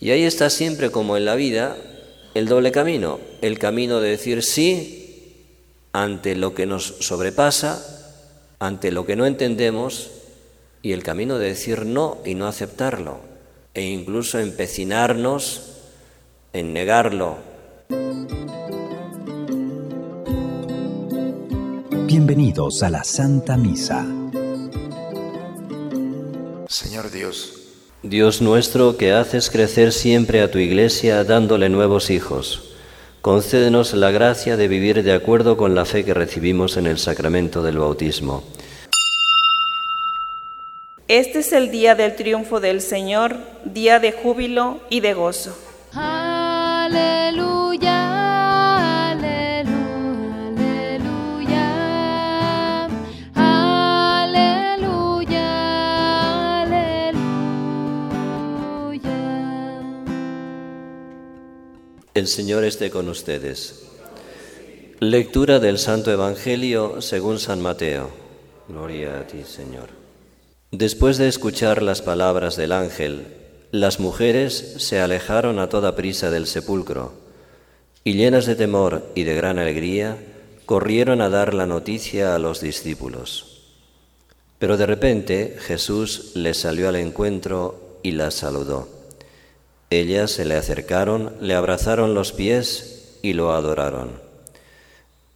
Y ahí está siempre como en la vida el doble camino, el camino de decir sí ante lo que nos sobrepasa, ante lo que no entendemos, y el camino de decir no y no aceptarlo, e incluso empecinarnos en negarlo. Bienvenidos a la Santa Misa. Señor Dios, Dios nuestro, que haces crecer siempre a tu iglesia dándole nuevos hijos, concédenos la gracia de vivir de acuerdo con la fe que recibimos en el sacramento del bautismo. Este es el día del triunfo del Señor, día de júbilo y de gozo. El Señor esté con ustedes. Lectura del Santo Evangelio según San Mateo. Gloria a ti, Señor. Después de escuchar las palabras del ángel, las mujeres se alejaron a toda prisa del sepulcro y llenas de temor y de gran alegría, corrieron a dar la noticia a los discípulos. Pero de repente Jesús les salió al encuentro y las saludó. Ellas se le acercaron, le abrazaron los pies y lo adoraron.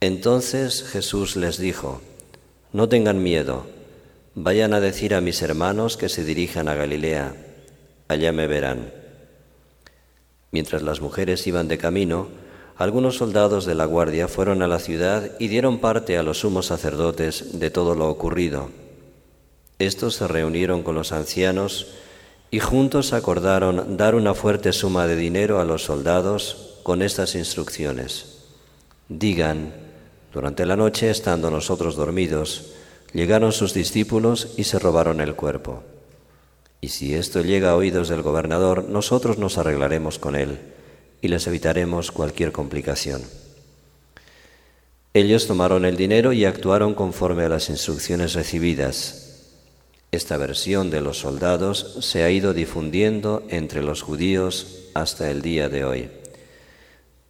Entonces Jesús les dijo, No tengan miedo, vayan a decir a mis hermanos que se dirijan a Galilea, allá me verán. Mientras las mujeres iban de camino, algunos soldados de la guardia fueron a la ciudad y dieron parte a los sumos sacerdotes de todo lo ocurrido. Estos se reunieron con los ancianos y juntos acordaron dar una fuerte suma de dinero a los soldados con estas instrucciones. Digan, durante la noche, estando nosotros dormidos, llegaron sus discípulos y se robaron el cuerpo. Y si esto llega a oídos del gobernador, nosotros nos arreglaremos con él y les evitaremos cualquier complicación. Ellos tomaron el dinero y actuaron conforme a las instrucciones recibidas. Esta versión de los soldados se ha ido difundiendo entre los judíos hasta el día de hoy.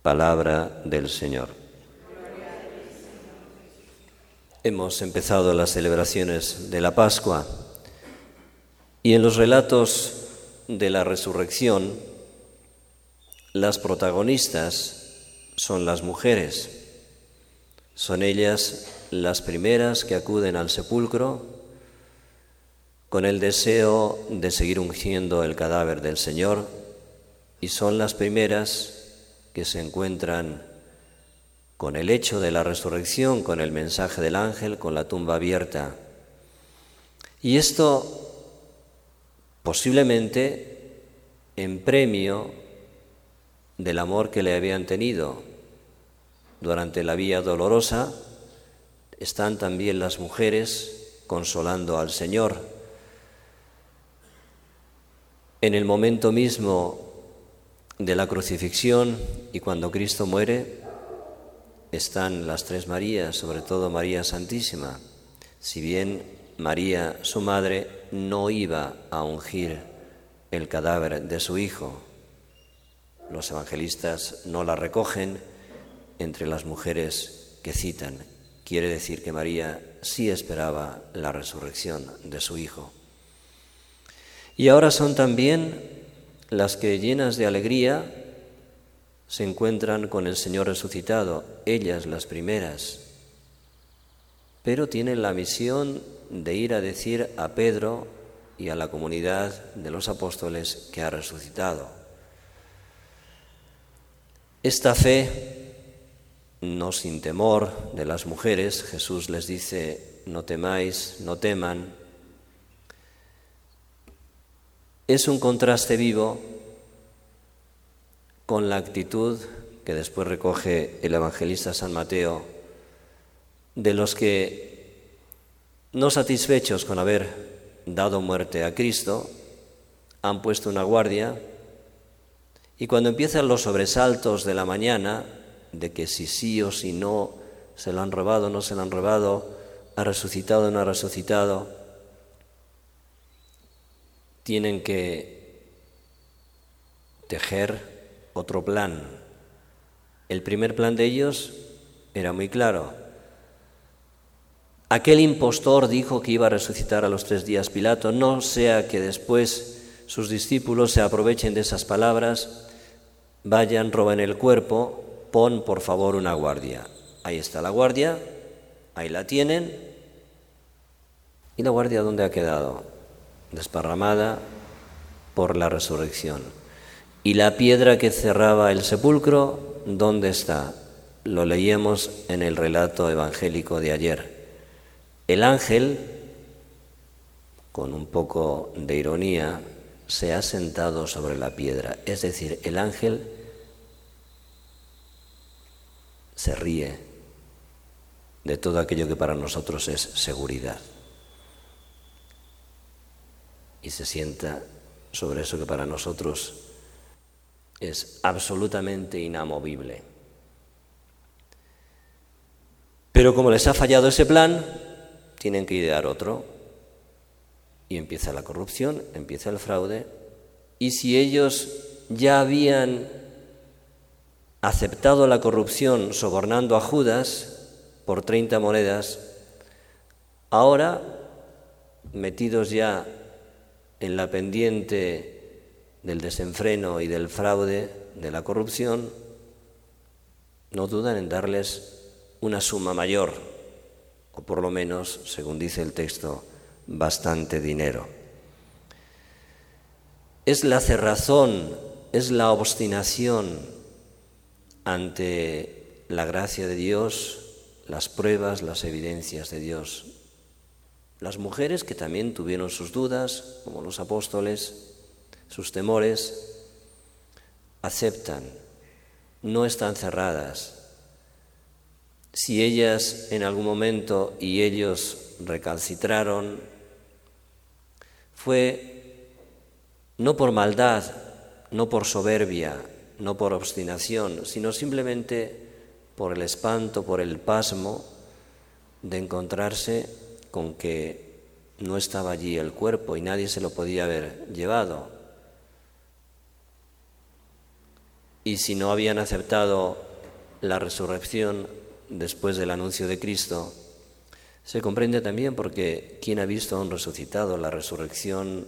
Palabra del Señor. Hemos empezado las celebraciones de la Pascua y en los relatos de la resurrección las protagonistas son las mujeres. Son ellas las primeras que acuden al sepulcro con el deseo de seguir ungiendo el cadáver del Señor y son las primeras que se encuentran con el hecho de la resurrección, con el mensaje del ángel, con la tumba abierta. Y esto posiblemente en premio del amor que le habían tenido durante la vía dolorosa, están también las mujeres consolando al Señor. En el momento mismo de la crucifixión y cuando Cristo muere, están las tres Marías, sobre todo María Santísima. Si bien María, su madre, no iba a ungir el cadáver de su hijo, los evangelistas no la recogen entre las mujeres que citan. Quiere decir que María sí esperaba la resurrección de su hijo. Y ahora son también las que llenas de alegría se encuentran con el Señor resucitado, ellas las primeras, pero tienen la misión de ir a decir a Pedro y a la comunidad de los apóstoles que ha resucitado. Esta fe, no sin temor de las mujeres, Jesús les dice, no temáis, no teman, es un contraste vivo con la actitud que después recoge el evangelista San Mateo de los que, no satisfechos con haber dado muerte a Cristo, han puesto una guardia y cuando empiezan los sobresaltos de la mañana, de que si sí o si no se lo han robado, no se lo han robado, ha resucitado no ha resucitado, tienen que tejer otro plan. El primer plan de ellos era muy claro. Aquel impostor dijo que iba a resucitar a los tres días Pilato, no sea que después sus discípulos se aprovechen de esas palabras, vayan, roben el cuerpo, pon por favor una guardia. Ahí está la guardia, ahí la tienen. ¿Y la guardia dónde ha quedado? Desparramada por la resurrección. ¿Y la piedra que cerraba el sepulcro, dónde está? Lo leíamos en el relato evangélico de ayer. El ángel, con un poco de ironía, se ha sentado sobre la piedra. Es decir, el ángel se ríe de todo aquello que para nosotros es seguridad. Y se sienta sobre eso que para nosotros es absolutamente inamovible. Pero como les ha fallado ese plan, tienen que idear otro. Y empieza la corrupción, empieza el fraude. Y si ellos ya habían aceptado la corrupción sobornando a Judas por 30 monedas, ahora, metidos ya en la pendiente del desenfreno y del fraude, de la corrupción, no dudan en darles una suma mayor, o por lo menos, según dice el texto, bastante dinero. Es la cerrazón, es la obstinación ante la gracia de Dios, las pruebas, las evidencias de Dios. Las mujeres que también tuvieron sus dudas, como los apóstoles, sus temores, aceptan, no están cerradas. Si ellas en algún momento y ellos recalcitraron, fue no por maldad, no por soberbia, no por obstinación, sino simplemente por el espanto, por el pasmo de encontrarse con que no estaba allí el cuerpo y nadie se lo podía haber llevado. Y si no habían aceptado la resurrección después del anuncio de Cristo, se comprende también porque quien ha visto a un resucitado, la resurrección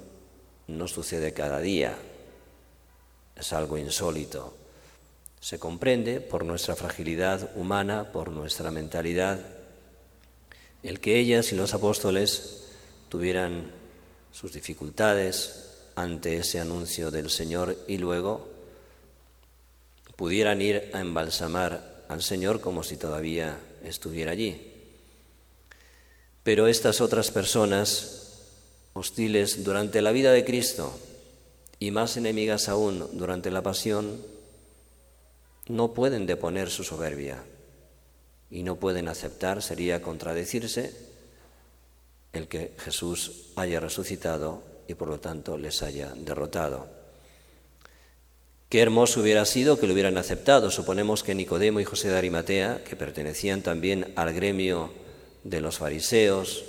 no sucede cada día, es algo insólito. Se comprende por nuestra fragilidad humana, por nuestra mentalidad, el que ellas y los apóstoles tuvieran sus dificultades ante ese anuncio del Señor y luego pudieran ir a embalsamar al Señor como si todavía estuviera allí. Pero estas otras personas hostiles durante la vida de Cristo y más enemigas aún durante la pasión, no pueden deponer su soberbia y no pueden aceptar, sería contradecirse, el que Jesús haya resucitado y por lo tanto les haya derrotado. Qué hermoso hubiera sido que lo hubieran aceptado. Suponemos que Nicodemo y José de Arimatea, que pertenecían también al gremio de los fariseos,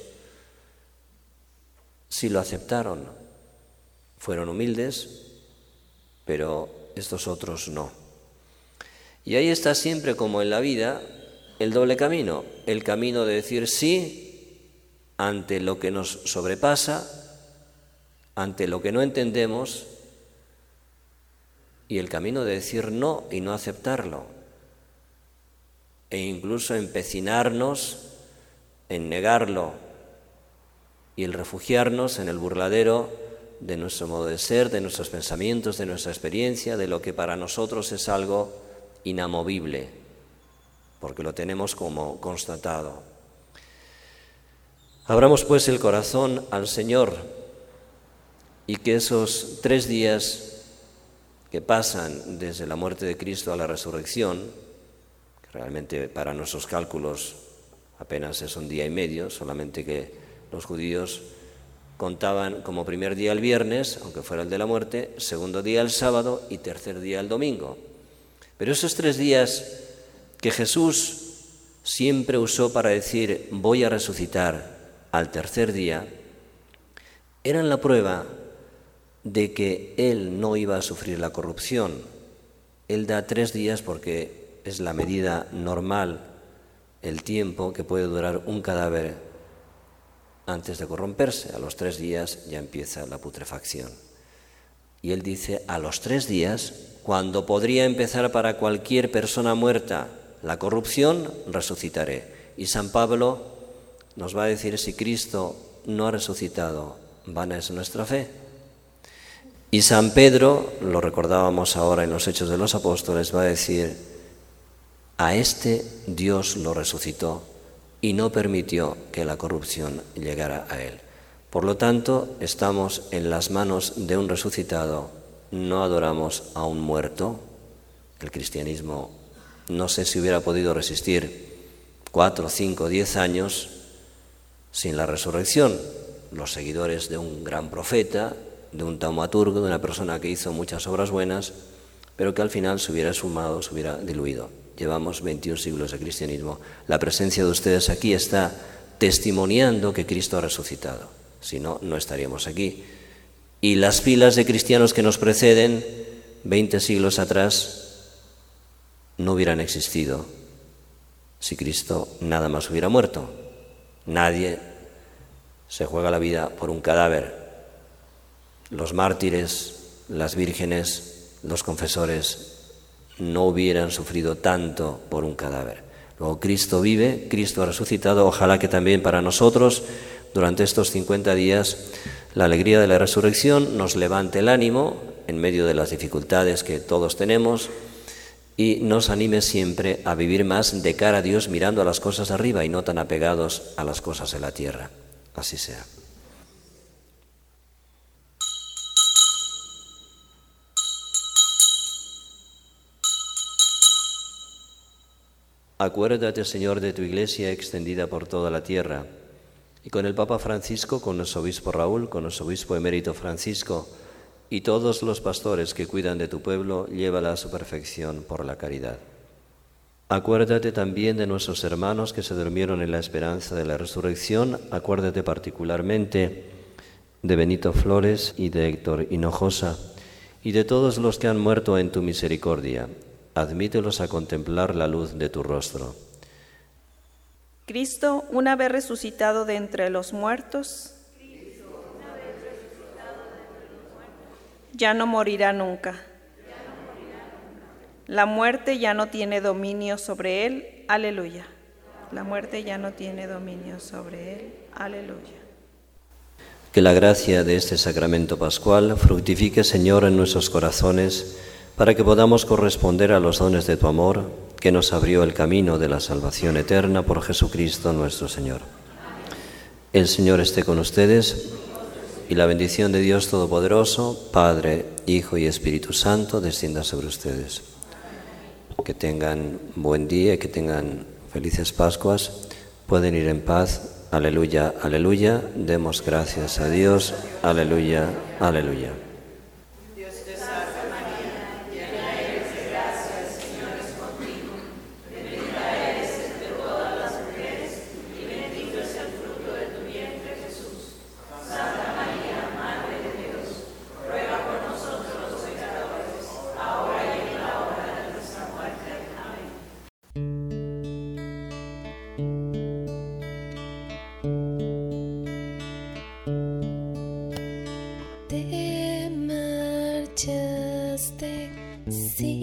si lo aceptaron, fueron humildes, pero estos otros no. Y ahí está siempre como en la vida el doble camino, el camino de decir sí ante lo que nos sobrepasa, ante lo que no entendemos, y el camino de decir no y no aceptarlo, e incluso empecinarnos en negarlo y el refugiarnos en el burladero de nuestro modo de ser, de nuestros pensamientos, de nuestra experiencia, de lo que para nosotros es algo inamovible, porque lo tenemos como constatado. Abramos pues el corazón al Señor y que esos tres días que pasan desde la muerte de Cristo a la resurrección, que realmente para nuestros cálculos apenas es un día y medio, solamente que los judíos contaban como primer día el viernes, aunque fuera el de la muerte, segundo día el sábado y tercer día el domingo. Pero esos tres días que Jesús siempre usó para decir voy a resucitar al tercer día, eran la prueba de que él no iba a sufrir la corrupción. Él da tres días porque es la medida normal, el tiempo que puede durar un cadáver antes de corromperse. A los tres días ya empieza la putrefacción. Y él dice, a los tres días, cuando podría empezar para cualquier persona muerta la corrupción, resucitaré. Y San Pablo nos va a decir, si Cristo no ha resucitado, vana es nuestra fe. Y San Pedro, lo recordábamos ahora en los Hechos de los Apóstoles, va a decir, a este Dios lo resucitó y no permitió que la corrupción llegara a él. Por lo tanto, estamos en las manos de un resucitado, no adoramos a un muerto. El cristianismo no sé si hubiera podido resistir cuatro, cinco, diez años sin la resurrección. Los seguidores de un gran profeta, de un taumaturgo, de una persona que hizo muchas obras buenas, pero que al final se hubiera sumado, se hubiera diluido. Llevamos 21 siglos de cristianismo. La presencia de ustedes aquí está testimoniando que Cristo ha resucitado. Si no, no estaríamos aquí. Y las filas de cristianos que nos preceden, 20 siglos atrás, no hubieran existido si Cristo nada más hubiera muerto. Nadie se juega la vida por un cadáver. Los mártires, las vírgenes, los confesores no hubieran sufrido tanto por un cadáver. Luego Cristo vive, Cristo ha resucitado, ojalá que también para nosotros durante estos 50 días la alegría de la resurrección nos levante el ánimo en medio de las dificultades que todos tenemos y nos anime siempre a vivir más de cara a Dios mirando a las cosas de arriba y no tan apegados a las cosas de la tierra. Así sea. Acuérdate, Señor, de tu iglesia extendida por toda la tierra, y con el Papa Francisco, con nuestro obispo Raúl, con nuestro obispo emérito Francisco, y todos los pastores que cuidan de tu pueblo, llévala a su perfección por la caridad. Acuérdate también de nuestros hermanos que se durmieron en la esperanza de la resurrección, acuérdate particularmente de Benito Flores y de Héctor Hinojosa, y de todos los que han muerto en tu misericordia admítelos a contemplar la luz de tu rostro. Cristo, una vez resucitado de entre los muertos, ya no morirá nunca. La muerte ya no tiene dominio sobre él. Aleluya. La muerte ya no tiene dominio sobre él. Aleluya. Que la gracia de este sacramento pascual fructifique, Señor, en nuestros corazones para que podamos corresponder a los dones de tu amor, que nos abrió el camino de la salvación eterna por Jesucristo nuestro Señor. El Señor esté con ustedes y la bendición de Dios Todopoderoso, Padre, Hijo y Espíritu Santo, descienda sobre ustedes. Que tengan buen día y que tengan felices Pascuas. Pueden ir en paz. Aleluya, aleluya. Demos gracias a Dios. Aleluya, aleluya.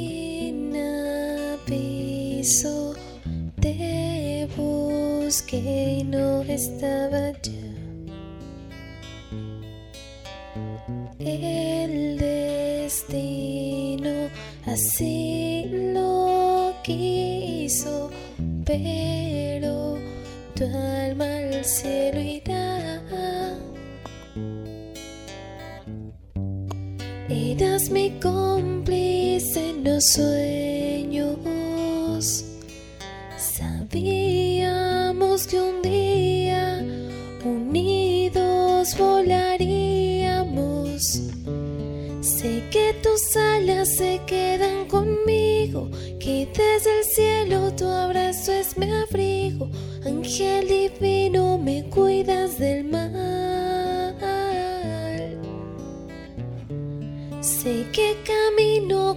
Sin aviso, te busqué y no estaba ya. El destino así lo quiso, pero tu alma al cielo irá. Eras mi en los sueños. Sabíamos que un día unidos volaríamos. Sé que tus alas se quedan conmigo, que desde el cielo tu abrazo es mi abrigo. del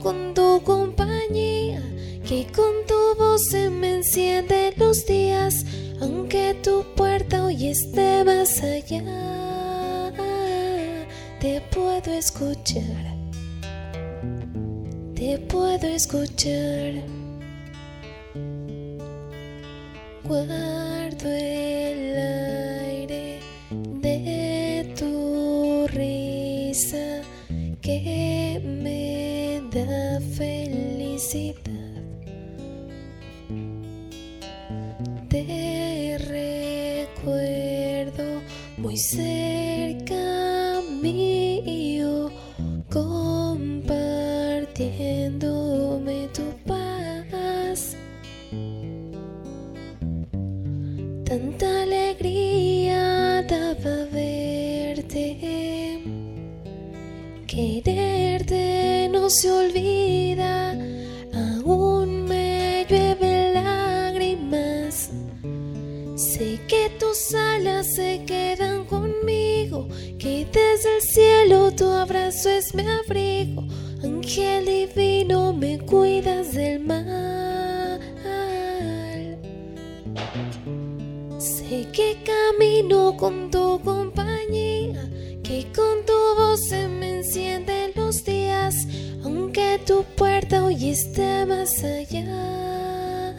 con tu compañía, que con tu voz se me encienden los días, aunque tu puerta hoy esté más allá. Te puedo escuchar, te puedo escuchar. Guardo el muy del mal. Sé que camino con tu compañía, que con tu voz se me encienden los días, aunque tu puerta hoy esté más allá.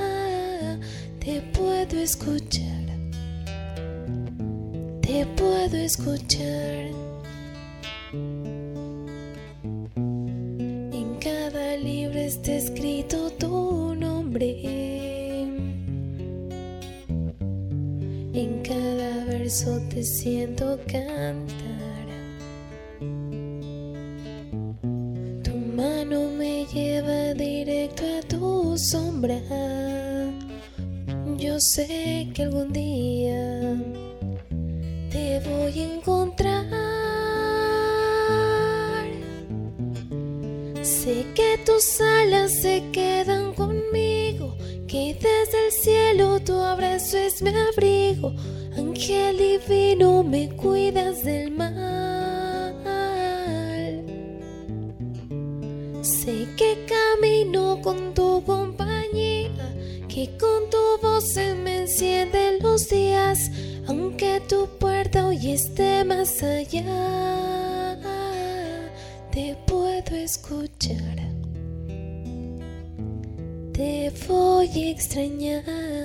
Te puedo escuchar, te puedo escuchar. En cada verso te siento cantar. Tu mano me lleva directo a tu sombra. Yo sé que algún día te voy a encontrar. Sé que tus alas se quedan conmigo, que desde el cielo tu abrazo es mi abrigo. Ángel divino, me cuidas del mal. Sé que camino con tu compañía, que con tu voz se me encienden los días, aunque tu puerta hoy esté más allá. Te puedo escuchar, te voy a extrañar.